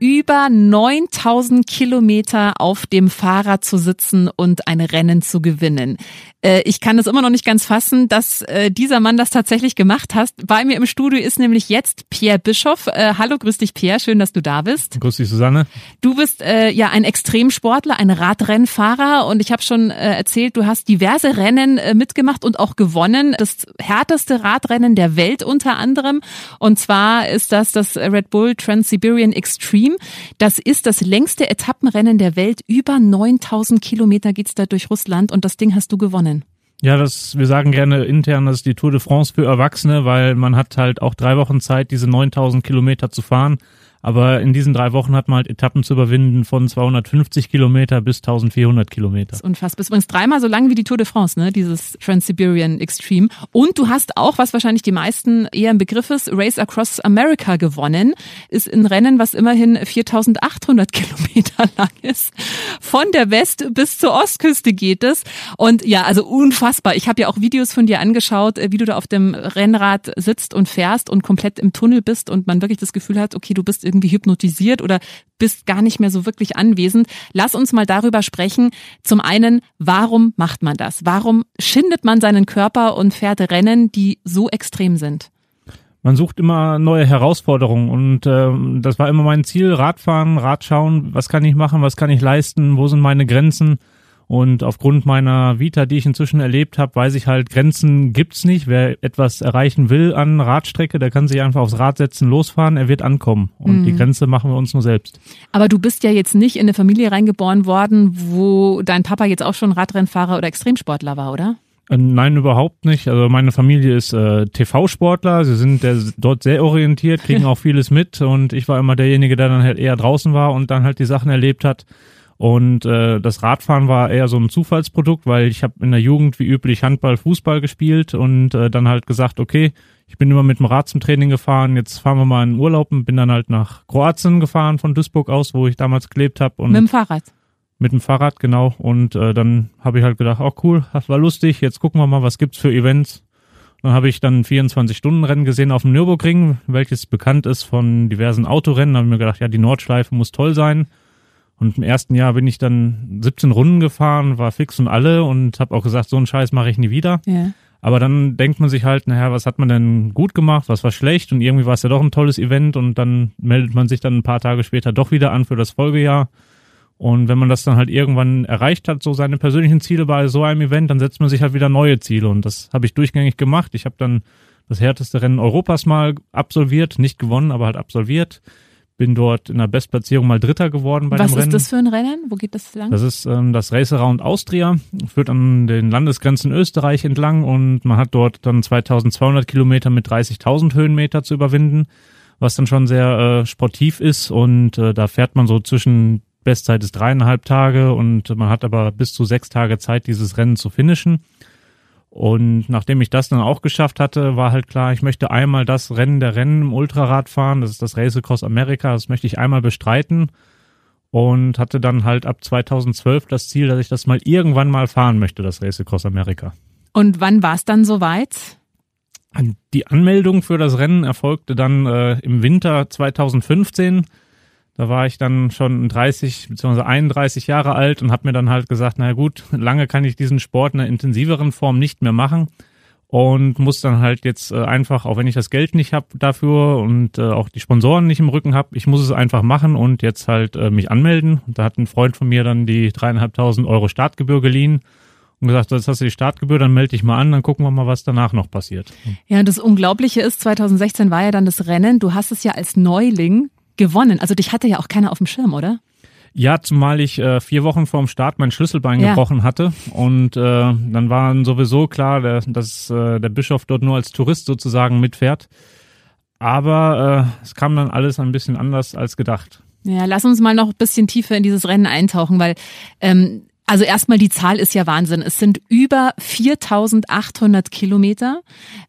über 9000 Kilometer auf dem Fahrrad zu sitzen und ein Rennen zu gewinnen? Äh, ich kann es immer noch nicht ganz fassen, dass äh, dieser Mann das tatsächlich gemacht hat. Bei mir im Studio ist nämlich jetzt Pierre Bischoff. Äh, hallo, grüß dich Pierre, schön, dass du da bist. Grüß dich Susanne. Du bist ja ein Extremsportler, ein Radrennfahrer und ich habe schon äh, erzählt, du hast diverse Rennen mitgemacht und auch gewonnen. Das härteste Radrennen der Welt unter anderem und zwar ist das das Red Bull Trans-Siberian Extreme. Das ist das längste Etappenrennen der Welt. Über 9000 Kilometer geht's da durch Russland und das Ding hast du gewonnen. Ja, das, wir sagen gerne intern, das ist die Tour de France für Erwachsene, weil man hat halt auch drei Wochen Zeit, diese 9000 Kilometer zu fahren. Aber in diesen drei Wochen hat man halt Etappen zu überwinden von 250 Kilometer bis 1400 Kilometer. Das ist unfassbar. Das ist übrigens dreimal so lang wie die Tour de France, ne? Dieses Trans-Siberian Extreme. Und du hast auch, was wahrscheinlich die meisten eher im Begriff ist, Race Across America gewonnen. Ist ein Rennen, was immerhin 4800 Kilometer lang ist. Von der West- bis zur Ostküste geht es. Und ja, also unfassbar. Ich habe ja auch Videos von dir angeschaut, wie du da auf dem Rennrad sitzt und fährst und komplett im Tunnel bist und man wirklich das Gefühl hat, okay, du bist irgendwie hypnotisiert oder bist gar nicht mehr so wirklich anwesend. Lass uns mal darüber sprechen. Zum einen, warum macht man das? Warum schindet man seinen Körper und fährt Rennen, die so extrem sind? Man sucht immer neue Herausforderungen und äh, das war immer mein Ziel, Radfahren, Radschauen, was kann ich machen, was kann ich leisten, wo sind meine Grenzen und aufgrund meiner Vita, die ich inzwischen erlebt habe, weiß ich halt, Grenzen gibt's nicht. Wer etwas erreichen will an Radstrecke, der kann sich einfach aufs Rad setzen, losfahren, er wird ankommen. Und mhm. die Grenze machen wir uns nur selbst. Aber du bist ja jetzt nicht in eine Familie reingeboren worden, wo dein Papa jetzt auch schon Radrennfahrer oder Extremsportler war, oder? Äh, nein, überhaupt nicht. Also meine Familie ist äh, TV-Sportler. Sie sind der, dort sehr orientiert, kriegen auch vieles mit. Und ich war immer derjenige, der dann halt eher draußen war und dann halt die Sachen erlebt hat. Und äh, das Radfahren war eher so ein Zufallsprodukt, weil ich habe in der Jugend wie üblich Handball, Fußball gespielt und äh, dann halt gesagt, okay, ich bin immer mit dem Rad zum Training gefahren, jetzt fahren wir mal in Urlaub und bin dann halt nach Kroatien gefahren von Duisburg aus, wo ich damals gelebt habe. Mit dem Fahrrad? Mit dem Fahrrad, genau. Und äh, dann habe ich halt gedacht, oh cool, das war lustig, jetzt gucken wir mal, was gibt's für Events. Dann habe ich dann 24-Stunden-Rennen gesehen auf dem Nürburgring, welches bekannt ist von diversen Autorennen. Da habe ich mir gedacht, ja, die Nordschleife muss toll sein. Und im ersten Jahr bin ich dann 17 Runden gefahren, war fix und alle und habe auch gesagt, so einen Scheiß mache ich nie wieder. Ja. Aber dann denkt man sich halt, naja, was hat man denn gut gemacht, was war schlecht und irgendwie war es ja doch ein tolles Event und dann meldet man sich dann ein paar Tage später doch wieder an für das Folgejahr. Und wenn man das dann halt irgendwann erreicht hat, so seine persönlichen Ziele bei so einem Event, dann setzt man sich halt wieder neue Ziele und das habe ich durchgängig gemacht. Ich habe dann das härteste Rennen Europas mal absolviert, nicht gewonnen, aber halt absolviert bin dort in der Bestplatzierung mal Dritter geworden bei Was dem Rennen. Was ist das für ein Rennen? Wo geht das lang? Das ist ähm, das Race Around Austria, führt an den Landesgrenzen Österreich entlang und man hat dort dann 2200 Kilometer mit 30.000 Höhenmeter zu überwinden, was dann schon sehr äh, sportiv ist und äh, da fährt man so zwischen Bestzeit ist dreieinhalb Tage und man hat aber bis zu sechs Tage Zeit, dieses Rennen zu finishen. Und nachdem ich das dann auch geschafft hatte, war halt klar, ich möchte einmal das Rennen der Rennen im Ultrarad fahren. Das ist das Race Across America. Das möchte ich einmal bestreiten. Und hatte dann halt ab 2012 das Ziel, dass ich das mal irgendwann mal fahren möchte, das Race Across America. Und wann war es dann soweit? Die Anmeldung für das Rennen erfolgte dann äh, im Winter 2015. Da war ich dann schon 30 bzw. 31 Jahre alt und habe mir dann halt gesagt, naja gut, lange kann ich diesen Sport in einer intensiveren Form nicht mehr machen. und muss dann halt jetzt äh, einfach, auch wenn ich das Geld nicht habe dafür und äh, auch die Sponsoren nicht im Rücken habe, ich muss es einfach machen und jetzt halt äh, mich anmelden. Und da hat ein Freund von mir dann die dreieinhalbtausend Euro Startgebühr geliehen und gesagt, jetzt hast du die Startgebühr, dann melde dich mal an, dann gucken wir mal, was danach noch passiert. Ja, das Unglaubliche ist, 2016 war ja dann das Rennen, du hast es ja als Neuling gewonnen. Also dich hatte ja auch keiner auf dem Schirm, oder? Ja, zumal ich äh, vier Wochen vorm Start mein Schlüsselbein ja. gebrochen hatte und äh, dann war sowieso klar, der, dass äh, der Bischof dort nur als Tourist sozusagen mitfährt. Aber äh, es kam dann alles ein bisschen anders als gedacht. Ja, lass uns mal noch ein bisschen tiefer in dieses Rennen eintauchen, weil ähm, also erstmal die Zahl ist ja Wahnsinn. Es sind über 4.800 Kilometer.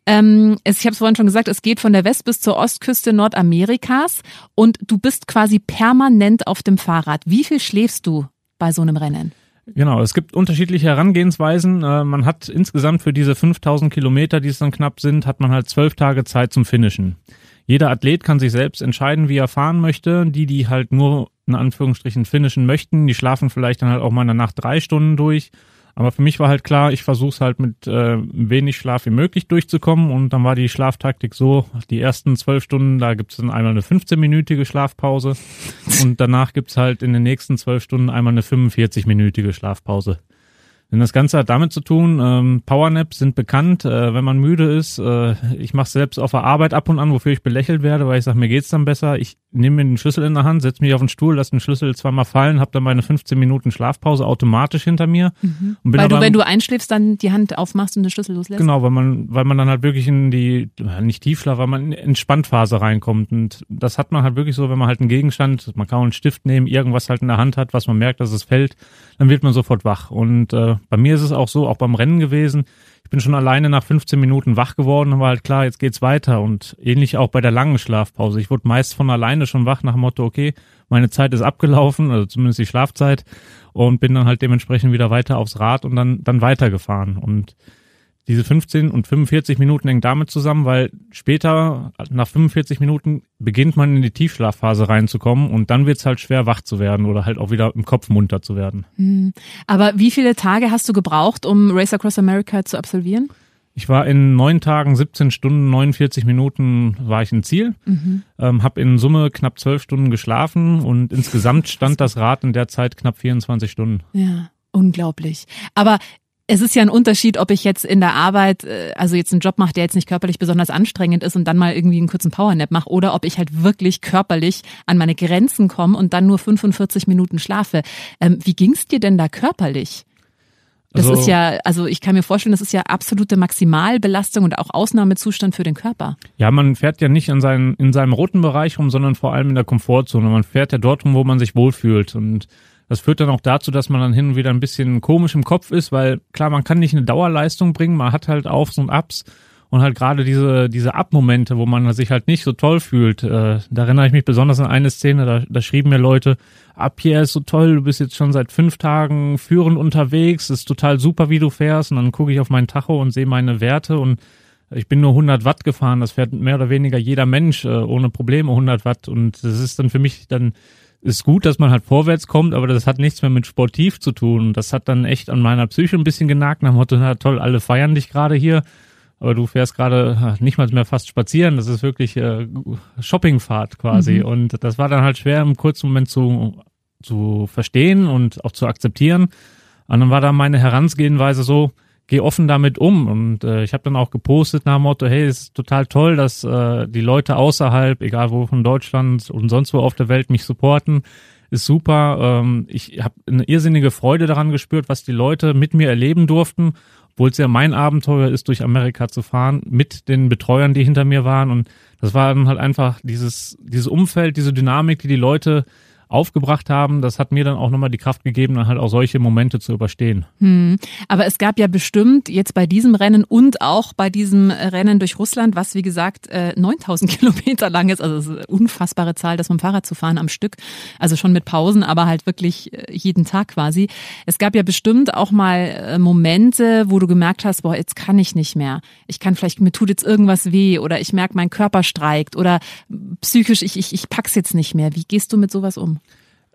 Ähm, es, ich habe es vorhin schon gesagt, es geht von der West- bis zur Ostküste Nordamerikas und du bist quasi permanent auf dem Fahrrad. Wie viel schläfst du bei so einem Rennen? Genau, es gibt unterschiedliche Herangehensweisen. Äh, man hat insgesamt für diese 5000 Kilometer, die es dann knapp sind, hat man halt zwölf Tage Zeit zum Finishen. Jeder Athlet kann sich selbst entscheiden, wie er fahren möchte. Die, die halt nur in Anführungsstrichen finishen möchten, die schlafen vielleicht dann halt auch mal in der Nacht drei Stunden durch. Aber für mich war halt klar, ich versuche es halt mit äh, wenig Schlaf wie möglich durchzukommen. Und dann war die Schlaftaktik so, die ersten zwölf Stunden, da gibt es dann einmal eine 15-minütige Schlafpause. Und danach gibt es halt in den nächsten zwölf Stunden einmal eine 45-minütige Schlafpause. Denn das Ganze hat damit zu tun, ähm, Powernaps sind bekannt, äh, wenn man müde ist. Äh, ich mache selbst auf der Arbeit ab und an, wofür ich belächelt werde, weil ich sage, mir geht's dann besser. Ich nehme mir den Schlüssel in der Hand, setze mich auf den Stuhl, lasse den Schlüssel zweimal fallen, habe dann meine 15 Minuten Schlafpause automatisch hinter mir. Mhm. Und bin weil du, wenn du einschläfst, dann die Hand aufmachst und den Schlüssel loslässt? Genau, weil man, weil man dann halt wirklich in die, nicht Tiefschlaf, weil man in die Entspanntphase reinkommt. Und das hat man halt wirklich so, wenn man halt einen Gegenstand, man kann auch einen Stift nehmen, irgendwas halt in der Hand hat, was man merkt, dass es fällt, dann wird man sofort wach. Und äh, bei mir ist es auch so, auch beim Rennen gewesen, ich bin schon alleine nach 15 Minuten wach geworden und war halt klar, jetzt geht's weiter. Und ähnlich auch bei der langen Schlafpause. Ich wurde meist von alleine schon wach nach dem Motto, okay, meine Zeit ist abgelaufen, also zumindest die Schlafzeit, und bin dann halt dementsprechend wieder weiter aufs Rad und dann, dann weitergefahren. Und diese 15 und 45 Minuten hängen damit zusammen, weil später, nach 45 Minuten, beginnt man in die Tiefschlafphase reinzukommen und dann wird es halt schwer, wach zu werden oder halt auch wieder im Kopf munter zu werden. Hm. Aber wie viele Tage hast du gebraucht, um Race Across America zu absolvieren? Ich war in neun Tagen, 17 Stunden, 49 Minuten war ich im Ziel, mhm. ähm, habe in Summe knapp zwölf Stunden geschlafen und insgesamt stand das Rad in der Zeit knapp 24 Stunden. Ja. Unglaublich. Aber es ist ja ein Unterschied, ob ich jetzt in der Arbeit, äh, also jetzt einen Job mache, der jetzt nicht körperlich besonders anstrengend ist und dann mal irgendwie einen kurzen Powernap mache oder ob ich halt wirklich körperlich an meine Grenzen komme und dann nur 45 Minuten schlafe. Ähm, wie ging's dir denn da körperlich? Das also, ist ja, also ich kann mir vorstellen, das ist ja absolute Maximalbelastung und auch Ausnahmezustand für den Körper. Ja, man fährt ja nicht in, seinen, in seinem roten Bereich rum, sondern vor allem in der Komfortzone. Man fährt ja dort rum, wo man sich wohlfühlt und das führt dann auch dazu, dass man dann hin und wieder ein bisschen komisch im Kopf ist, weil klar, man kann nicht eine Dauerleistung bringen, man hat halt Aufs und Ups und halt gerade diese, diese Abmomente, wo man sich halt nicht so toll fühlt. Äh, da erinnere ich mich besonders an eine Szene, da, da schrieben mir Leute, ab hier ist so toll, du bist jetzt schon seit fünf Tagen führend unterwegs, ist total super, wie du fährst und dann gucke ich auf meinen Tacho und sehe meine Werte und ich bin nur 100 Watt gefahren, das fährt mehr oder weniger jeder Mensch äh, ohne Probleme 100 Watt und das ist dann für mich dann ist gut, dass man halt vorwärts kommt, aber das hat nichts mehr mit sportiv zu tun. Das hat dann echt an meiner Psyche ein bisschen genagt, nach dem Motto, na toll, alle feiern dich gerade hier, aber du fährst gerade nicht mal mehr fast spazieren, das ist wirklich äh, Shoppingfahrt quasi. Mhm. Und das war dann halt schwer im kurzen Moment zu, zu verstehen und auch zu akzeptieren. Und dann war da meine Herangehensweise so, geh offen damit um. Und äh, ich habe dann auch gepostet nach dem Motto, hey, es ist total toll, dass äh, die Leute außerhalb, egal wo von Deutschland und sonst wo auf der Welt mich supporten. Ist super. Ähm, ich habe eine irrsinnige Freude daran gespürt, was die Leute mit mir erleben durften, obwohl es ja mein Abenteuer ist, durch Amerika zu fahren, mit den Betreuern, die hinter mir waren. Und das war dann halt einfach dieses, dieses Umfeld, diese Dynamik, die die Leute aufgebracht haben, das hat mir dann auch nochmal die Kraft gegeben, dann halt auch solche Momente zu überstehen. Hm. Aber es gab ja bestimmt jetzt bei diesem Rennen und auch bei diesem Rennen durch Russland, was wie gesagt 9000 äh, Kilometer lang ist, also eine unfassbare Zahl, das mit dem Fahrrad zu fahren am Stück, also schon mit Pausen, aber halt wirklich äh, jeden Tag quasi. Es gab ja bestimmt auch mal äh, Momente, wo du gemerkt hast, boah, jetzt kann ich nicht mehr. Ich kann vielleicht, mir tut jetzt irgendwas weh oder ich merke, mein Körper streikt oder psychisch, ich, ich, ich pack's jetzt nicht mehr. Wie gehst du mit sowas um?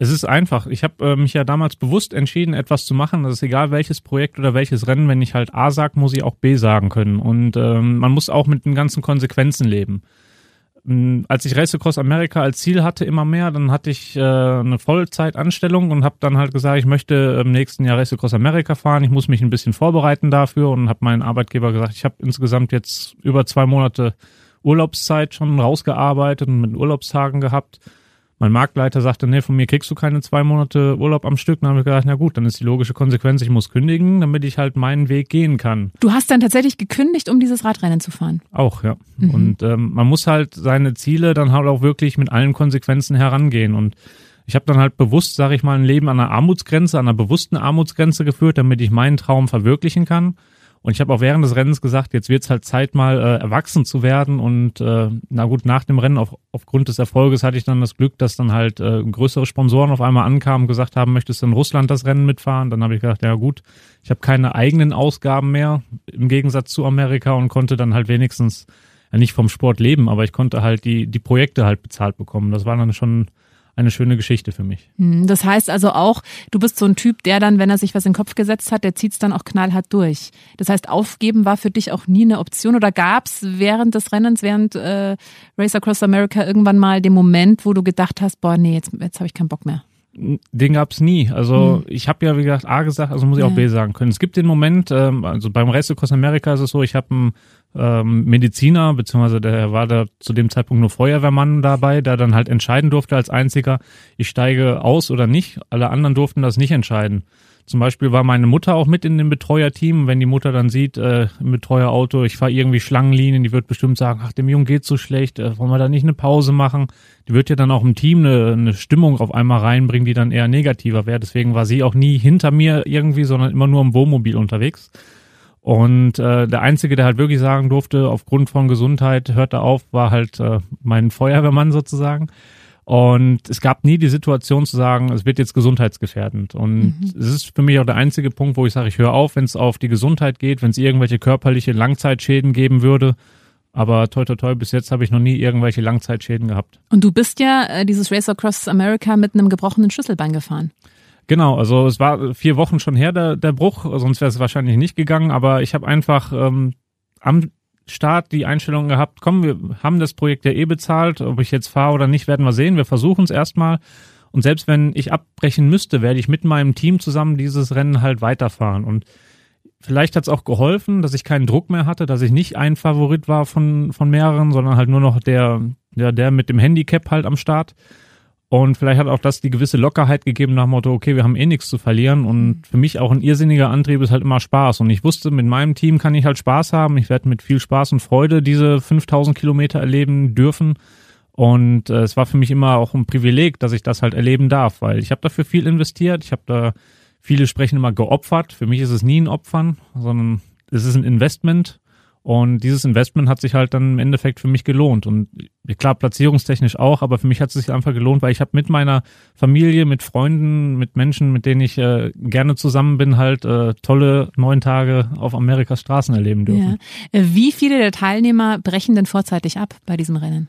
Es ist einfach. Ich habe äh, mich ja damals bewusst entschieden, etwas zu machen. Das ist egal welches Projekt oder welches Rennen. Wenn ich halt A sage, muss ich auch B sagen können. Und ähm, man muss auch mit den ganzen Konsequenzen leben. Ähm, als ich Race Across America als Ziel hatte, immer mehr, dann hatte ich äh, eine Vollzeitanstellung und habe dann halt gesagt, ich möchte im nächsten Jahr Race Across America fahren. Ich muss mich ein bisschen vorbereiten dafür und habe meinen Arbeitgeber gesagt, ich habe insgesamt jetzt über zwei Monate Urlaubszeit schon rausgearbeitet und mit Urlaubstagen gehabt mein Marktleiter sagte, nee, von mir kriegst du keine zwei Monate Urlaub am Stück. Dann habe ich gedacht, na gut, dann ist die logische Konsequenz, ich muss kündigen, damit ich halt meinen Weg gehen kann. Du hast dann tatsächlich gekündigt, um dieses Radrennen zu fahren? Auch, ja. Mhm. Und ähm, man muss halt seine Ziele dann halt auch wirklich mit allen Konsequenzen herangehen. Und ich habe dann halt bewusst, sage ich mal, ein Leben an einer Armutsgrenze, an einer bewussten Armutsgrenze geführt, damit ich meinen Traum verwirklichen kann. Und ich habe auch während des Rennens gesagt, jetzt wird es halt Zeit, mal äh, erwachsen zu werden. Und äh, na gut, nach dem Rennen, auf, aufgrund des Erfolges, hatte ich dann das Glück, dass dann halt äh, größere Sponsoren auf einmal ankamen und gesagt haben, möchtest du in Russland das Rennen mitfahren? Dann habe ich gedacht, ja gut, ich habe keine eigenen Ausgaben mehr, im Gegensatz zu Amerika und konnte dann halt wenigstens ja nicht vom Sport leben, aber ich konnte halt die, die Projekte halt bezahlt bekommen. Das war dann schon eine schöne Geschichte für mich. Hm, das heißt also auch, du bist so ein Typ, der dann, wenn er sich was in den Kopf gesetzt hat, der zieht es dann auch knallhart durch. Das heißt, aufgeben war für dich auch nie eine Option oder gab es während des Rennens, während äh, Race Across America irgendwann mal den Moment, wo du gedacht hast, boah, nee, jetzt, jetzt habe ich keinen Bock mehr? Den gab's nie. Also hm. ich habe ja, wie gesagt, A gesagt, also muss ich ja. auch B sagen können. Es gibt den Moment, ähm, also beim Race Across America ist es so, ich habe einen ähm, Mediziner, beziehungsweise der war da zu dem Zeitpunkt nur Feuerwehrmann dabei, der dann halt entscheiden durfte als einziger, ich steige aus oder nicht. Alle anderen durften das nicht entscheiden. Zum Beispiel war meine Mutter auch mit in dem Betreuerteam. Wenn die Mutter dann sieht, äh, im Betreuerauto, ich fahre irgendwie Schlangenlinien, die wird bestimmt sagen, ach, dem Jungen geht's so schlecht, äh, wollen wir da nicht eine Pause machen? Die wird ja dann auch im Team eine, eine Stimmung auf einmal reinbringen, die dann eher negativer wäre. Deswegen war sie auch nie hinter mir irgendwie, sondern immer nur im Wohnmobil unterwegs. Und äh, der Einzige, der halt wirklich sagen durfte, aufgrund von Gesundheit hört er auf, war halt äh, mein Feuerwehrmann sozusagen. Und es gab nie die Situation zu sagen, es wird jetzt gesundheitsgefährdend. Und mhm. es ist für mich auch der einzige Punkt, wo ich sage, ich höre auf, wenn es auf die Gesundheit geht, wenn es irgendwelche körperliche Langzeitschäden geben würde. Aber toi toi toi, bis jetzt habe ich noch nie irgendwelche Langzeitschäden gehabt. Und du bist ja äh, dieses Race Across America mit einem gebrochenen Schlüsselbein gefahren. Genau, also es war vier Wochen schon her, der, der Bruch, sonst wäre es wahrscheinlich nicht gegangen, aber ich habe einfach ähm, am Start die Einstellung gehabt, komm, wir haben das Projekt ja eh bezahlt, ob ich jetzt fahre oder nicht, werden wir sehen, wir versuchen es erstmal. Und selbst wenn ich abbrechen müsste, werde ich mit meinem Team zusammen dieses Rennen halt weiterfahren. Und vielleicht hat es auch geholfen, dass ich keinen Druck mehr hatte, dass ich nicht ein Favorit war von, von mehreren, sondern halt nur noch der, der, der mit dem Handicap halt am Start. Und vielleicht hat auch das die gewisse Lockerheit gegeben nach dem Motto, okay, wir haben eh nichts zu verlieren. Und mhm. für mich auch ein irrsinniger Antrieb ist halt immer Spaß. Und ich wusste, mit meinem Team kann ich halt Spaß haben. Ich werde mit viel Spaß und Freude diese 5000 Kilometer erleben dürfen. Und äh, es war für mich immer auch ein Privileg, dass ich das halt erleben darf, weil ich habe dafür viel investiert. Ich habe da, viele sprechen immer geopfert. Für mich ist es nie ein Opfern, sondern es ist ein Investment. Und dieses Investment hat sich halt dann im Endeffekt für mich gelohnt. Und klar, platzierungstechnisch auch, aber für mich hat es sich einfach gelohnt, weil ich habe mit meiner Familie, mit Freunden, mit Menschen, mit denen ich äh, gerne zusammen bin, halt äh, tolle neun Tage auf Amerikas Straßen erleben dürfen. Ja. Äh, wie viele der Teilnehmer brechen denn vorzeitig ab bei diesem Rennen?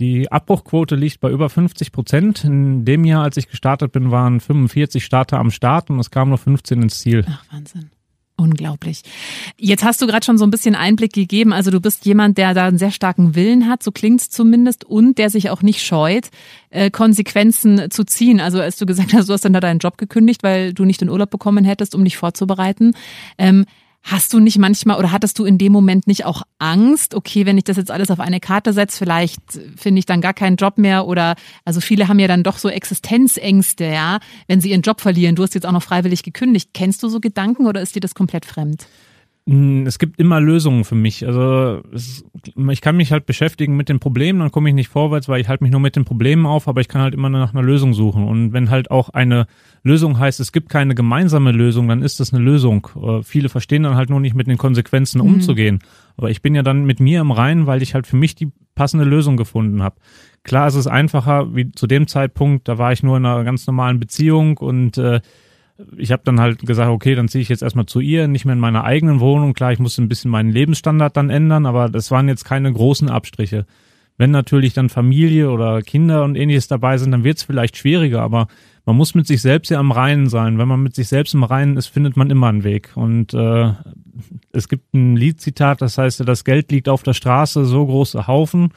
Die Abbruchquote liegt bei über 50 Prozent. In dem Jahr, als ich gestartet bin, waren 45 Starter am Start und es kamen nur 15 ins Ziel. Ach, Wahnsinn. Unglaublich. Jetzt hast du gerade schon so ein bisschen Einblick gegeben. Also du bist jemand, der da einen sehr starken Willen hat, so klingt's zumindest, und der sich auch nicht scheut, äh, Konsequenzen zu ziehen. Also als du gesagt hast, du hast dann da deinen Job gekündigt, weil du nicht den Urlaub bekommen hättest, um dich vorzubereiten. Ähm, Hast du nicht manchmal oder hattest du in dem Moment nicht auch Angst, okay, wenn ich das jetzt alles auf eine Karte setze, vielleicht finde ich dann gar keinen Job mehr oder also viele haben ja dann doch so Existenzängste, ja, wenn sie ihren Job verlieren. Du hast jetzt auch noch freiwillig gekündigt. Kennst du so Gedanken oder ist dir das komplett fremd? Hm, es gibt immer Lösungen für mich. Also es, ich kann mich halt beschäftigen mit den Problemen, dann komme ich nicht vorwärts, weil ich halte mich nur mit den Problemen auf, aber ich kann halt immer nach einer Lösung suchen. Und wenn halt auch eine Lösung heißt, es gibt keine gemeinsame Lösung, dann ist das eine Lösung. Äh, viele verstehen dann halt nur nicht mit den Konsequenzen mhm. umzugehen. Aber ich bin ja dann mit mir im Reinen, weil ich halt für mich die passende Lösung gefunden habe. Klar ist es einfacher, wie zu dem Zeitpunkt, da war ich nur in einer ganz normalen Beziehung und äh, ich habe dann halt gesagt, okay, dann ziehe ich jetzt erstmal zu ihr, nicht mehr in meiner eigenen Wohnung. Klar, ich musste ein bisschen meinen Lebensstandard dann ändern, aber das waren jetzt keine großen Abstriche. Wenn natürlich dann Familie oder Kinder und ähnliches dabei sind, dann wird es vielleicht schwieriger, aber man muss mit sich selbst ja am Reinen sein. Wenn man mit sich selbst im Reinen ist, findet man immer einen Weg. Und äh, es gibt ein Liedzitat, das heißt, das Geld liegt auf der Straße, so große Haufen.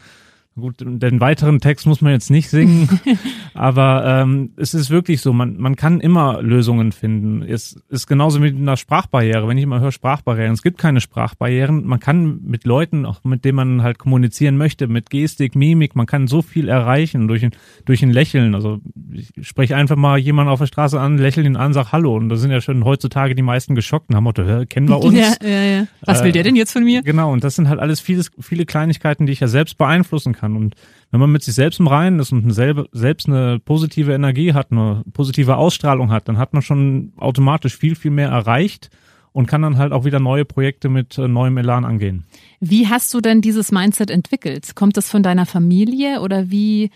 Gut, den weiteren Text muss man jetzt nicht singen, aber ähm, es ist wirklich so, man, man kann immer Lösungen finden. Es ist genauso mit einer Sprachbarriere. Wenn ich immer höre Sprachbarrieren, es gibt keine Sprachbarrieren. Man kann mit Leuten, auch mit denen man halt kommunizieren möchte, mit Gestik, Mimik, man kann so viel erreichen durch ein, durch ein Lächeln. Also ich spreche einfach mal jemanden auf der Straße an, lächle ihn an, sag Hallo. Und da sind ja schon heutzutage die meisten geschockt und haben Motto, kennen wir uns? Ja, ja, ja. Was will der denn jetzt von mir? Genau, und das sind halt alles vieles, viele Kleinigkeiten, die ich ja selbst beeinflussen kann kann. Und wenn man mit sich selbst im Reinen ist und selbe, selbst eine positive Energie hat, eine positive Ausstrahlung hat, dann hat man schon automatisch viel, viel mehr erreicht und kann dann halt auch wieder neue Projekte mit äh, neuem Elan angehen. Wie hast du denn dieses Mindset entwickelt? Kommt das von deiner Familie oder wie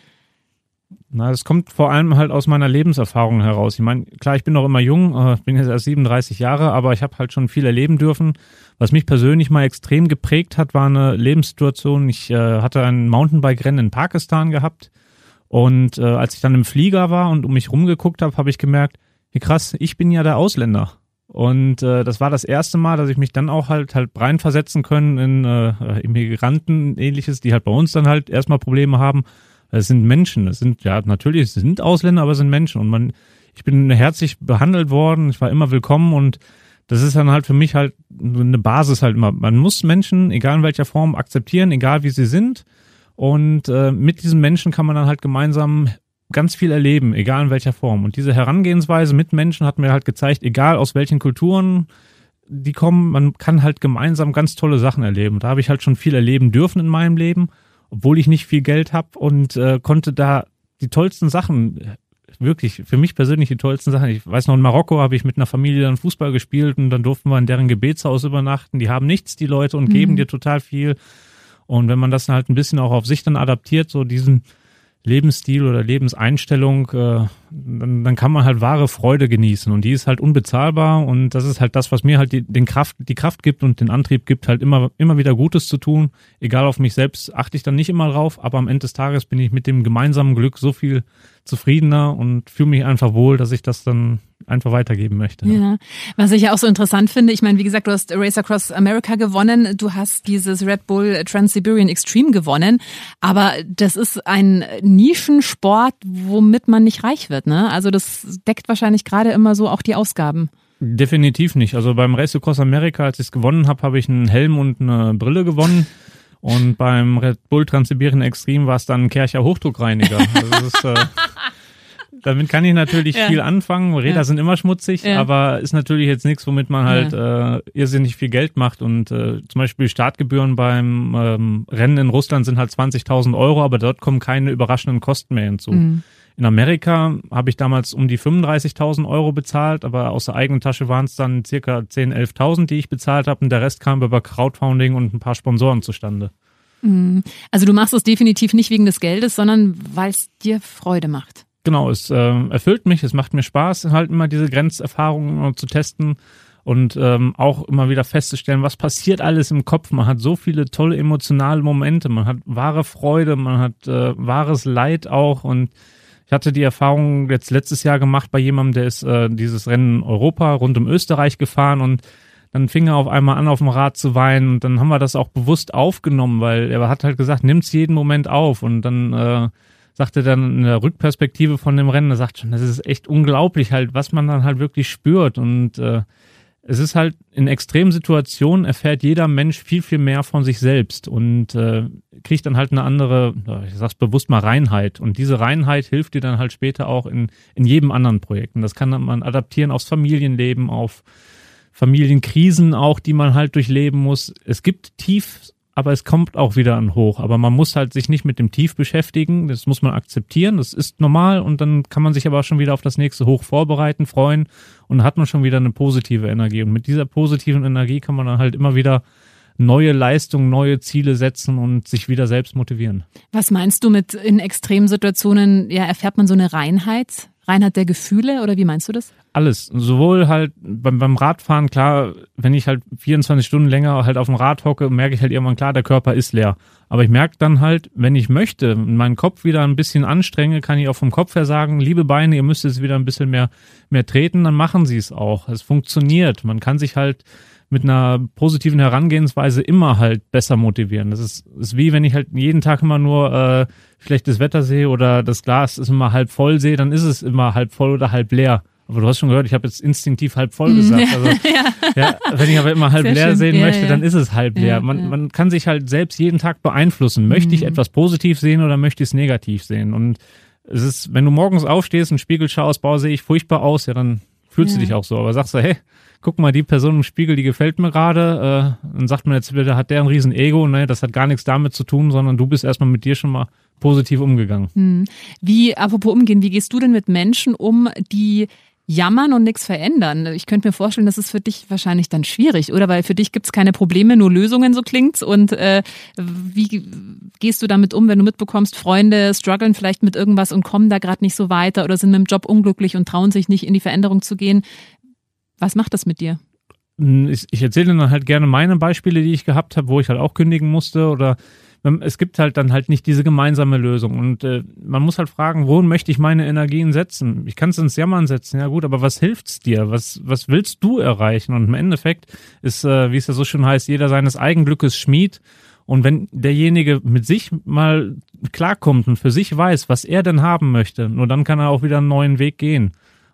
na, das kommt vor allem halt aus meiner Lebenserfahrung heraus. Ich meine, klar, ich bin noch immer jung, äh, bin jetzt erst 37 Jahre, aber ich habe halt schon viel erleben dürfen. Was mich persönlich mal extrem geprägt hat, war eine Lebenssituation. Ich äh, hatte ein Mountainbike-Rennen in Pakistan gehabt und äh, als ich dann im Flieger war und um mich rumgeguckt habe, habe ich gemerkt, wie krass, ich bin ja der Ausländer. Und äh, das war das erste Mal, dass ich mich dann auch halt halt reinversetzen können in äh, Immigranten ähnliches, die halt bei uns dann halt erstmal Probleme haben es sind Menschen. Es sind, ja, natürlich, es sind Ausländer, aber es sind Menschen. Und man, ich bin herzlich behandelt worden. Ich war immer willkommen und das ist dann halt für mich halt eine Basis halt immer. Man muss Menschen, egal in welcher Form, akzeptieren, egal wie sie sind. Und äh, mit diesen Menschen kann man dann halt gemeinsam ganz viel erleben, egal in welcher Form. Und diese Herangehensweise mit Menschen hat mir halt gezeigt, egal aus welchen Kulturen die kommen, man kann halt gemeinsam ganz tolle Sachen erleben. Da habe ich halt schon viel erleben dürfen in meinem Leben obwohl ich nicht viel Geld habe und äh, konnte da die tollsten Sachen wirklich, für mich persönlich die tollsten Sachen. Ich weiß noch, in Marokko habe ich mit einer Familie dann Fußball gespielt und dann durften wir in deren Gebetshaus übernachten. Die haben nichts, die Leute, und mhm. geben dir total viel. Und wenn man das halt ein bisschen auch auf sich dann adaptiert, so diesen Lebensstil oder Lebenseinstellung, äh, dann, dann kann man halt wahre Freude genießen und die ist halt unbezahlbar und das ist halt das, was mir halt die, den Kraft, die Kraft gibt und den Antrieb gibt, halt immer, immer wieder Gutes zu tun. Egal auf mich selbst achte ich dann nicht immer drauf, aber am Ende des Tages bin ich mit dem gemeinsamen Glück so viel zufriedener und fühle mich einfach wohl, dass ich das dann einfach weitergeben möchte. Ja, was ich ja auch so interessant finde, ich meine, wie gesagt, du hast Race Across America gewonnen, du hast dieses Red Bull Trans-Siberian Extreme gewonnen, aber das ist ein Nischensport, womit man nicht reich wird, ne? Also das deckt wahrscheinlich gerade immer so auch die Ausgaben. Definitiv nicht. Also beim Race Across America, als ich es gewonnen habe, habe ich einen Helm und eine Brille gewonnen. Und beim Red Bull Transsibirien Extreme war es dann ein Kercher Hochdruckreiniger. Also ist, äh, damit kann ich natürlich ja. viel anfangen. Räder ja. sind immer schmutzig, ja. aber ist natürlich jetzt nichts, womit man halt äh, irrsinnig viel Geld macht. Und äh, zum Beispiel Startgebühren beim ähm, Rennen in Russland sind halt 20.000 Euro, aber dort kommen keine überraschenden Kosten mehr hinzu. Mhm. In Amerika habe ich damals um die 35.000 Euro bezahlt, aber aus der eigenen Tasche waren es dann circa 10.000, 11.000, die ich bezahlt habe und der Rest kam über Crowdfunding und ein paar Sponsoren zustande. Mhm. Also du machst es definitiv nicht wegen des Geldes, sondern weil es dir Freude macht. Genau, es äh, erfüllt mich, es macht mir Spaß, halt immer diese Grenzerfahrungen zu testen und ähm, auch immer wieder festzustellen, was passiert alles im Kopf. Man hat so viele tolle emotionale Momente, man hat wahre Freude, man hat äh, wahres Leid auch und ich hatte die Erfahrung jetzt letztes Jahr gemacht bei jemandem, der ist äh, dieses Rennen Europa rund um Österreich gefahren und dann fing er auf einmal an, auf dem Rad zu weinen und dann haben wir das auch bewusst aufgenommen, weil er hat halt gesagt, nimm's jeden Moment auf und dann äh, sagte dann in der Rückperspektive von dem Rennen, er sagt schon, das ist echt unglaublich halt, was man dann halt wirklich spürt und äh, es ist halt in extremen Situationen erfährt jeder Mensch viel, viel mehr von sich selbst und äh, kriegt dann halt eine andere, ich sag's bewusst mal, Reinheit. Und diese Reinheit hilft dir dann halt später auch in, in jedem anderen Projekt. Und das kann man adaptieren aufs Familienleben, auf Familienkrisen auch, die man halt durchleben muss. Es gibt tief aber es kommt auch wieder ein Hoch. Aber man muss halt sich nicht mit dem Tief beschäftigen. Das muss man akzeptieren. Das ist normal. Und dann kann man sich aber auch schon wieder auf das nächste Hoch vorbereiten, freuen. Und dann hat man schon wieder eine positive Energie. Und mit dieser positiven Energie kann man dann halt immer wieder neue Leistungen, neue Ziele setzen und sich wieder selbst motivieren. Was meinst du mit in Extremsituationen, ja, erfährt man so eine Reinheit? Reinhard der Gefühle oder wie meinst du das? Alles. Sowohl halt beim, beim Radfahren, klar, wenn ich halt 24 Stunden länger halt auf dem Rad hocke, merke ich halt irgendwann, klar, der Körper ist leer. Aber ich merke dann halt, wenn ich möchte, meinen Kopf wieder ein bisschen anstrenge, kann ich auch vom Kopf her sagen, liebe Beine, ihr müsst jetzt wieder ein bisschen mehr, mehr treten, dann machen sie es auch. Es funktioniert. Man kann sich halt mit einer positiven Herangehensweise immer halt besser motivieren. Das ist, ist wie wenn ich halt jeden Tag immer nur äh, schlechtes Wetter sehe oder das Glas ist immer halb voll sehe, dann ist es immer halb voll oder halb leer. Aber du hast schon gehört, ich habe jetzt instinktiv halb voll gesagt. Also, ja. ja. wenn ich aber immer halb Sehr leer schön. sehen ja, möchte, ja. dann ist es halb leer. Man, man kann sich halt selbst jeden Tag beeinflussen. Möchte ich mhm. etwas positiv sehen oder möchte ich es negativ sehen? Und es ist, wenn du morgens aufstehst und Spiegel schaust, boah, sehe ich furchtbar aus, ja, dann fühlst du dich auch so. Aber sagst du, hey, guck mal, die Person im Spiegel, die gefällt mir gerade. Äh, dann sagt man jetzt wieder, hat der ein riesen Ego. Ne, das hat gar nichts damit zu tun, sondern du bist erstmal mit dir schon mal positiv umgegangen. Hm. Wie, apropos umgehen, wie gehst du denn mit Menschen um, die jammern und nichts verändern. Ich könnte mir vorstellen, das ist für dich wahrscheinlich dann schwierig, oder? Weil für dich gibt's keine Probleme, nur Lösungen, so klingt's. Und äh, wie gehst du damit um, wenn du mitbekommst, Freunde strugglen vielleicht mit irgendwas und kommen da gerade nicht so weiter oder sind mit dem Job unglücklich und trauen sich nicht in die Veränderung zu gehen? Was macht das mit dir? Hm, ich, ich erzähle dann halt gerne meine Beispiele, die ich gehabt habe, wo ich halt auch kündigen musste oder es gibt halt dann halt nicht diese gemeinsame Lösung und äh, man muss halt fragen, wo möchte ich meine Energien setzen? Ich kann es ins Jammern setzen, ja gut, aber was hilft's dir? Was was willst du erreichen? Und im Endeffekt ist, äh, wie es ja so schön heißt, jeder seines Eigenglückes Schmied. Und wenn derjenige mit sich mal klarkommt und für sich weiß, was er denn haben möchte, nur dann kann er auch wieder einen neuen Weg gehen.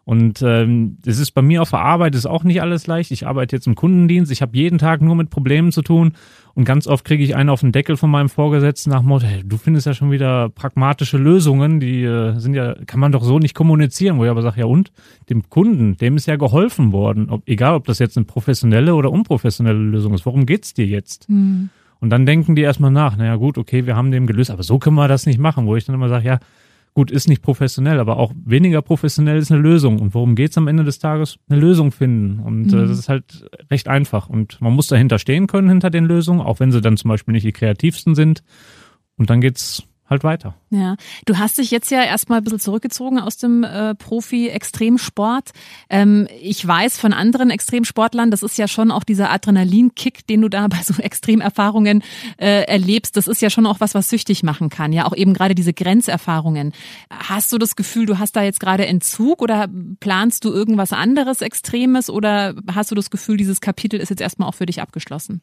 Und ähm, es ist bei mir auf der Arbeit ist auch nicht alles leicht. Ich arbeite jetzt im Kundendienst, ich habe jeden Tag nur mit Problemen zu tun und ganz oft kriege ich einen auf den Deckel von meinem Vorgesetzten nach dem Motto, hey, du findest ja schon wieder pragmatische Lösungen, die äh, sind ja, kann man doch so nicht kommunizieren, wo ich aber sage, ja und? Dem Kunden, dem ist ja geholfen worden, ob, egal ob das jetzt eine professionelle oder unprofessionelle Lösung ist. Worum geht's dir jetzt? Mhm. Und dann denken die erstmal nach, naja gut, okay, wir haben dem gelöst, aber so können wir das nicht machen, wo ich dann immer sage, ja, Gut, ist nicht professionell, aber auch weniger professionell ist eine Lösung. Und worum geht's am Ende des Tages? Eine Lösung finden. Und äh, mhm. äh, das ist halt recht einfach. Und man muss dahinter stehen können, hinter den Lösungen, auch wenn sie dann zum Beispiel nicht die kreativsten sind. Und dann geht's halt weiter. Ja, du hast dich jetzt ja erstmal ein bisschen zurückgezogen aus dem äh, Profi-Extremsport. Ähm, ich weiß von anderen Extremsportlern, das ist ja schon auch dieser Adrenalinkick, den du da bei so Extremerfahrungen äh, erlebst. Das ist ja schon auch was, was süchtig machen kann. Ja, auch eben gerade diese Grenzerfahrungen. Hast du das Gefühl, du hast da jetzt gerade Entzug oder planst du irgendwas anderes Extremes oder hast du das Gefühl, dieses Kapitel ist jetzt erstmal auch für dich abgeschlossen?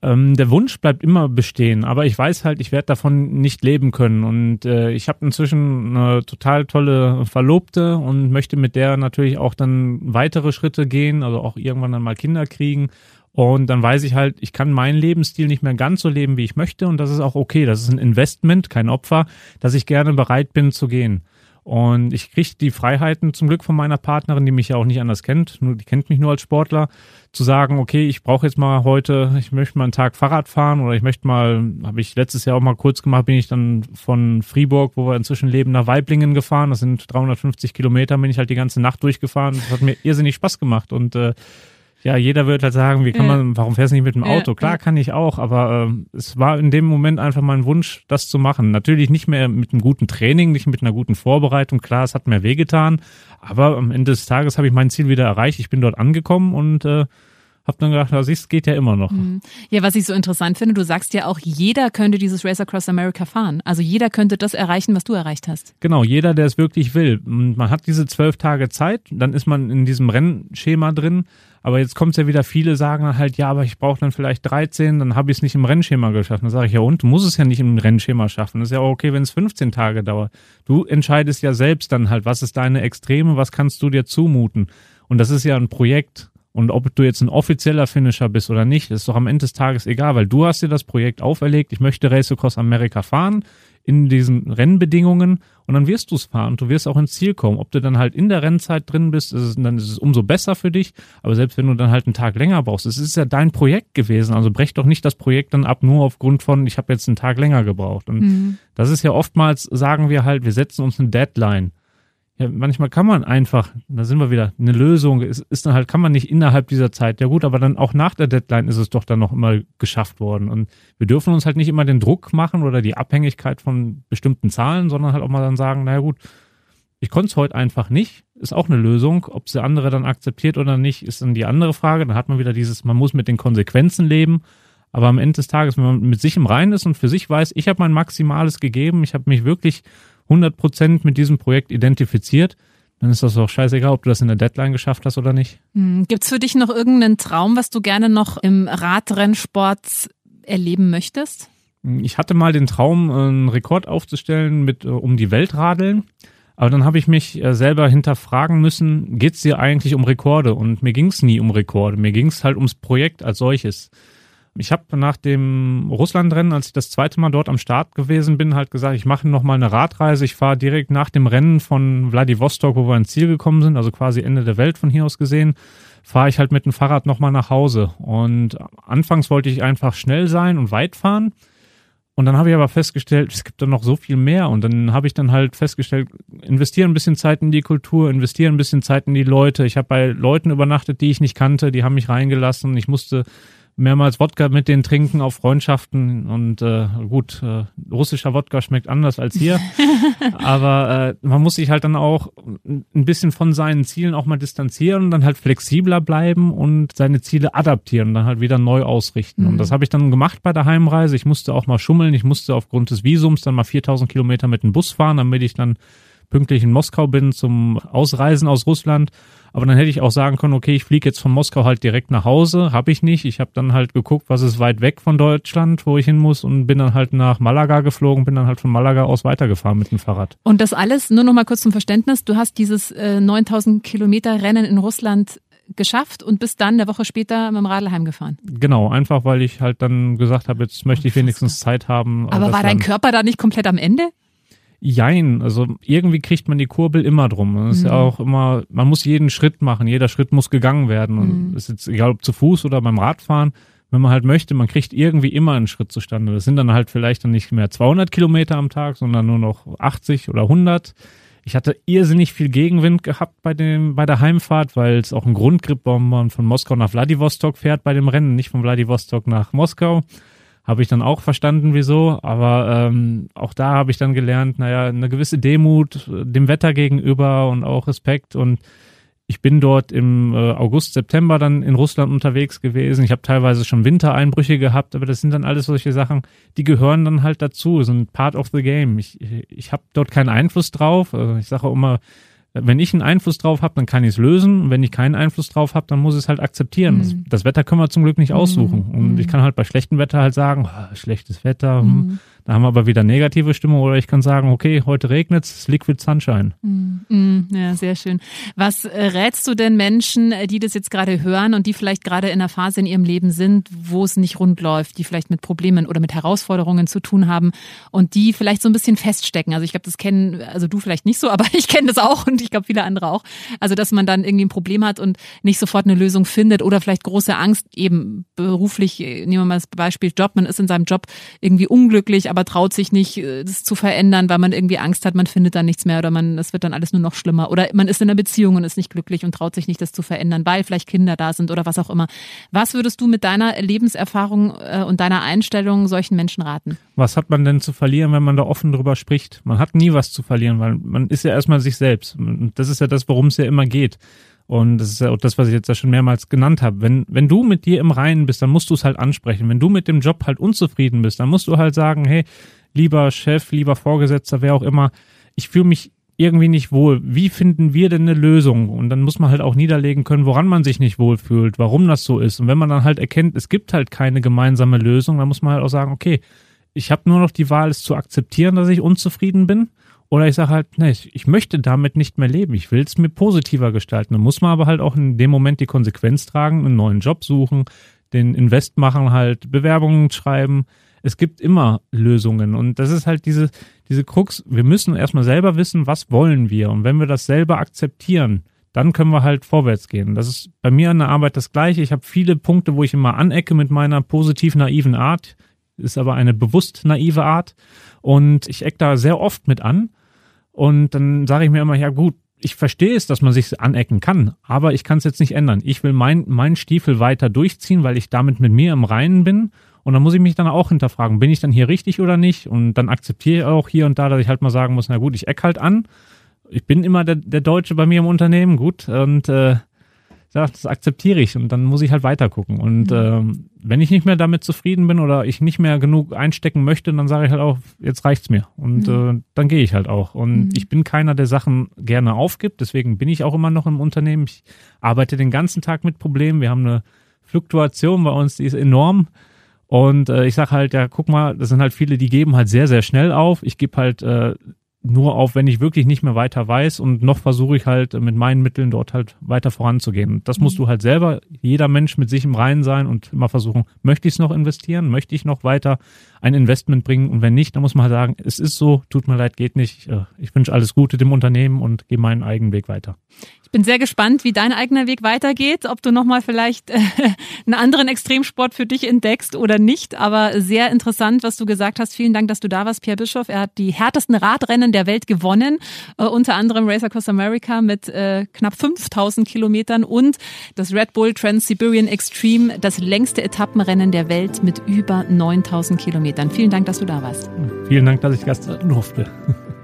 Ähm, der Wunsch bleibt immer bestehen, aber ich weiß halt, ich werde davon nicht leben können. Und äh, ich habe inzwischen eine total tolle Verlobte und möchte mit der natürlich auch dann weitere Schritte gehen, also auch irgendwann dann mal Kinder kriegen. Und dann weiß ich halt, ich kann meinen Lebensstil nicht mehr ganz so leben, wie ich möchte. Und das ist auch okay. Das ist ein Investment, kein Opfer, dass ich gerne bereit bin zu gehen. Und ich kriege die Freiheiten zum Glück von meiner Partnerin, die mich ja auch nicht anders kennt, nur die kennt mich nur als Sportler, zu sagen, okay, ich brauche jetzt mal heute, ich möchte mal einen Tag Fahrrad fahren oder ich möchte mal, habe ich letztes Jahr auch mal kurz gemacht, bin ich dann von Fribourg, wo wir inzwischen leben, nach Weiblingen gefahren. Das sind 350 Kilometer, bin ich halt die ganze Nacht durchgefahren. Das hat mir irrsinnig Spaß gemacht und äh, ja, jeder wird halt sagen, wie kann man, warum fährst du nicht mit dem Auto? Klar kann ich auch, aber äh, es war in dem Moment einfach mein Wunsch, das zu machen. Natürlich nicht mehr mit einem guten Training, nicht mit einer guten Vorbereitung. Klar, es hat mir wehgetan, aber am Ende des Tages habe ich mein Ziel wieder erreicht. Ich bin dort angekommen und äh, hab dann gedacht, ja, siehst, geht ja immer noch. Mhm. Ja, was ich so interessant finde, du sagst ja auch, jeder könnte dieses Race Across America fahren. Also jeder könnte das erreichen, was du erreicht hast. Genau, jeder, der es wirklich will. Man hat diese zwölf Tage Zeit, dann ist man in diesem Rennschema drin. Aber jetzt kommt es ja wieder, viele sagen dann halt, ja, aber ich brauche dann vielleicht 13, dann habe ich es nicht im Rennschema geschafft. Dann sage ich, ja und, du musst es ja nicht im Rennschema schaffen. Das ist ja auch okay, wenn es 15 Tage dauert. Du entscheidest ja selbst dann halt, was ist deine Extreme, was kannst du dir zumuten. Und das ist ja ein Projekt. Und ob du jetzt ein offizieller Finisher bist oder nicht, ist doch am Ende des Tages egal, weil du hast dir das Projekt auferlegt, ich möchte Race Across America fahren in diesen Rennbedingungen und dann wirst du es fahren und du wirst auch ins Ziel kommen. Ob du dann halt in der Rennzeit drin bist, ist es, dann ist es umso besser für dich, aber selbst wenn du dann halt einen Tag länger brauchst, es ist ja dein Projekt gewesen, also brech doch nicht das Projekt dann ab nur aufgrund von, ich habe jetzt einen Tag länger gebraucht. Und mhm. das ist ja oftmals, sagen wir halt, wir setzen uns eine Deadline ja, manchmal kann man einfach, da sind wir wieder, eine Lösung ist, ist dann halt, kann man nicht innerhalb dieser Zeit. Ja gut, aber dann auch nach der Deadline ist es doch dann noch immer geschafft worden. Und wir dürfen uns halt nicht immer den Druck machen oder die Abhängigkeit von bestimmten Zahlen, sondern halt auch mal dann sagen, naja gut, Ich konnte es heute einfach nicht. Ist auch eine Lösung. Ob sie andere dann akzeptiert oder nicht, ist dann die andere Frage. Dann hat man wieder dieses, man muss mit den Konsequenzen leben. Aber am Ende des Tages, wenn man mit sich im Reinen ist und für sich weiß, ich habe mein Maximales gegeben, ich habe mich wirklich 100 Prozent mit diesem Projekt identifiziert, dann ist das auch scheißegal, ob du das in der Deadline geschafft hast oder nicht. Hm, gibt's für dich noch irgendeinen Traum, was du gerne noch im Radrennsport erleben möchtest? Ich hatte mal den Traum, einen Rekord aufzustellen mit äh, um die Welt radeln. Aber dann habe ich mich äh, selber hinterfragen müssen, geht's dir eigentlich um Rekorde? Und mir ging's nie um Rekorde. Mir ging's halt ums Projekt als solches. Ich habe nach dem Russlandrennen, als ich das zweite Mal dort am Start gewesen bin, halt gesagt, ich mache noch mal eine Radreise. Ich fahre direkt nach dem Rennen von Vladivostok, wo wir ins Ziel gekommen sind, also quasi Ende der Welt von hier aus gesehen, fahre ich halt mit dem Fahrrad noch mal nach Hause. Und anfangs wollte ich einfach schnell sein und weit fahren. Und dann habe ich aber festgestellt, es gibt da noch so viel mehr. Und dann habe ich dann halt festgestellt, investiere ein bisschen Zeit in die Kultur, investiere ein bisschen Zeit in die Leute. Ich habe bei Leuten übernachtet, die ich nicht kannte, die haben mich reingelassen. Ich musste mehrmals Wodka mit denen trinken auf Freundschaften und äh, gut, äh, russischer Wodka schmeckt anders als hier, aber äh, man muss sich halt dann auch ein bisschen von seinen Zielen auch mal distanzieren und dann halt flexibler bleiben und seine Ziele adaptieren und dann halt wieder neu ausrichten. Mhm. Und das habe ich dann gemacht bei der Heimreise. Ich musste auch mal schummeln, ich musste aufgrund des Visums dann mal 4000 Kilometer mit dem Bus fahren, damit ich dann pünktlich in Moskau bin zum Ausreisen aus Russland. Aber dann hätte ich auch sagen können, okay, ich fliege jetzt von Moskau halt direkt nach Hause. Habe ich nicht. Ich habe dann halt geguckt, was ist weit weg von Deutschland, wo ich hin muss und bin dann halt nach Malaga geflogen, bin dann halt von Malaga aus weitergefahren mit dem Fahrrad. Und das alles, nur noch mal kurz zum Verständnis, du hast dieses äh, 9000 Kilometer Rennen in Russland geschafft und bist dann eine Woche später mit dem Radl heimgefahren. Genau, einfach weil ich halt dann gesagt habe, jetzt möchte ich wenigstens Zeit haben. Aber war dein Körper da nicht komplett am Ende? Jein, also irgendwie kriegt man die Kurbel immer drum. Das ist ja mhm. auch immer, man muss jeden Schritt machen, jeder Schritt muss gegangen werden. Und mhm. ist jetzt egal ob zu Fuß oder beim Radfahren, wenn man halt möchte, man kriegt irgendwie immer einen Schritt zustande. Das sind dann halt vielleicht dann nicht mehr 200 Kilometer am Tag, sondern nur noch 80 oder 100. Ich hatte irrsinnig viel Gegenwind gehabt bei dem, bei der Heimfahrt, weil es auch ein Grund gibt, warum man von Moskau nach Vladivostok fährt bei dem Rennen, nicht von Vladivostok nach Moskau habe ich dann auch verstanden, wieso. Aber ähm, auch da habe ich dann gelernt, naja, eine gewisse Demut dem Wetter gegenüber und auch Respekt. Und ich bin dort im äh, August, September dann in Russland unterwegs gewesen. Ich habe teilweise schon Wintereinbrüche gehabt, aber das sind dann alles solche Sachen, die gehören dann halt dazu, sind part of the game. Ich, ich habe dort keinen Einfluss drauf. Also ich sage immer, wenn ich einen Einfluss drauf habe, dann kann ich es lösen. Und wenn ich keinen Einfluss drauf habe, dann muss ich es halt akzeptieren. Mhm. Das, das, Wetter können wir zum Glück nicht aussuchen. Mhm. Und ich kann halt bei schlechtem Wetter halt sagen, oh, schlechtes Wetter, hm. mhm. Da haben wir aber wieder negative Stimmung oder ich kann sagen, okay, heute regnet es, Liquid Sunshine. Mm, ja, sehr schön. Was äh, rätst du denn Menschen, äh, die das jetzt gerade hören und die vielleicht gerade in einer Phase in ihrem Leben sind, wo es nicht rund läuft, die vielleicht mit Problemen oder mit Herausforderungen zu tun haben und die vielleicht so ein bisschen feststecken? Also ich glaube, das kennen, also du vielleicht nicht so, aber ich kenne das auch und ich glaube viele andere auch. Also dass man dann irgendwie ein Problem hat und nicht sofort eine Lösung findet oder vielleicht große Angst, eben beruflich, äh, nehmen wir mal das Beispiel Job, man ist in seinem Job irgendwie unglücklich, aber aber traut sich nicht, äh, das zu verändern, weil man irgendwie Angst hat, man findet dann nichts mehr oder man, es wird dann alles nur noch schlimmer. Oder man ist in einer Beziehung und ist nicht glücklich und traut sich nicht, das zu verändern, weil vielleicht Kinder da sind oder was auch immer. Was würdest du mit deiner Lebenserfahrung äh, und deiner Einstellung solchen Menschen raten? Was hat man denn zu verlieren, wenn man da offen drüber spricht? Man hat nie was zu verlieren, weil man ist ja erstmal sich selbst. Und das ist ja das, worum es ja immer geht. Und das ist ja auch das, was ich jetzt ja schon mehrmals genannt habe. Wenn, wenn du mit dir im Reinen bist, dann musst du es halt ansprechen. Wenn du mit dem Job halt unzufrieden bist, dann musst du halt sagen, hey, lieber Chef, lieber Vorgesetzter, wer auch immer, ich fühle mich irgendwie nicht wohl. Wie finden wir denn eine Lösung? Und dann muss man halt auch niederlegen können, woran man sich nicht wohlfühlt, warum das so ist. Und wenn man dann halt erkennt, es gibt halt keine gemeinsame Lösung, dann muss man halt auch sagen, okay, ich habe nur noch die Wahl, es zu akzeptieren, dass ich unzufrieden bin oder ich sage halt, nee, ich möchte damit nicht mehr leben. Ich will es mir positiver gestalten. Dann muss man aber halt auch in dem Moment die Konsequenz tragen, einen neuen Job suchen, den Invest machen, halt Bewerbungen schreiben. Es gibt immer Lösungen. Und das ist halt diese, diese Krux. Wir müssen erstmal selber wissen, was wollen wir. Und wenn wir das selber akzeptieren, dann können wir halt vorwärts gehen. Das ist bei mir an der Arbeit das Gleiche. Ich habe viele Punkte, wo ich immer anecke mit meiner positiv naiven Art. Ist aber eine bewusst naive Art. Und ich eck da sehr oft mit an. Und dann sage ich mir immer, ja gut, ich verstehe es, dass man sich anecken kann, aber ich kann es jetzt nicht ändern. Ich will mein, mein Stiefel weiter durchziehen, weil ich damit mit mir im Reinen bin. Und dann muss ich mich dann auch hinterfragen, bin ich dann hier richtig oder nicht? Und dann akzeptiere ich auch hier und da, dass ich halt mal sagen muss, na gut, ich eck halt an. ich bin immer der, der Deutsche bei mir im Unternehmen, gut, und äh, das akzeptiere ich und dann muss ich halt weiter gucken. Und mhm. ähm, wenn ich nicht mehr damit zufrieden bin oder ich nicht mehr genug einstecken möchte, dann sage ich halt auch, jetzt reicht's mir. Und mhm. äh, dann gehe ich halt auch. Und mhm. ich bin keiner, der Sachen gerne aufgibt, deswegen bin ich auch immer noch im Unternehmen. Ich arbeite den ganzen Tag mit Problemen. Wir haben eine Fluktuation bei uns, die ist enorm. Und äh, ich sag halt, ja, guck mal, das sind halt viele, die geben halt sehr, sehr schnell auf. Ich gebe halt äh, nur auf, wenn ich wirklich nicht mehr weiter weiß und noch versuche ich halt mit meinen Mitteln dort halt weiter voranzugehen. Das musst mhm. du halt selber, jeder Mensch mit sich im Reinen sein und immer versuchen, möchte ich es noch investieren, möchte ich noch weiter ein Investment bringen und wenn nicht, dann muss man halt sagen, es ist so, tut mir leid, geht nicht. Äh, ich wünsche alles Gute dem Unternehmen und gehe meinen eigenen Weg weiter. Ich bin sehr gespannt, wie dein eigener Weg weitergeht, ob du nochmal vielleicht äh, einen anderen Extremsport für dich entdeckst oder nicht. Aber sehr interessant, was du gesagt hast. Vielen Dank, dass du da warst, Pierre Bischoff. Er hat die härtesten Radrennen der Welt gewonnen, äh, unter anderem Race Across America mit äh, knapp 5000 Kilometern und das Red Bull Trans-Siberian Extreme, das längste Etappenrennen der Welt mit über 9000 Kilometern. Vielen Dank, dass du da warst. Vielen Dank, dass ich Gast durfte.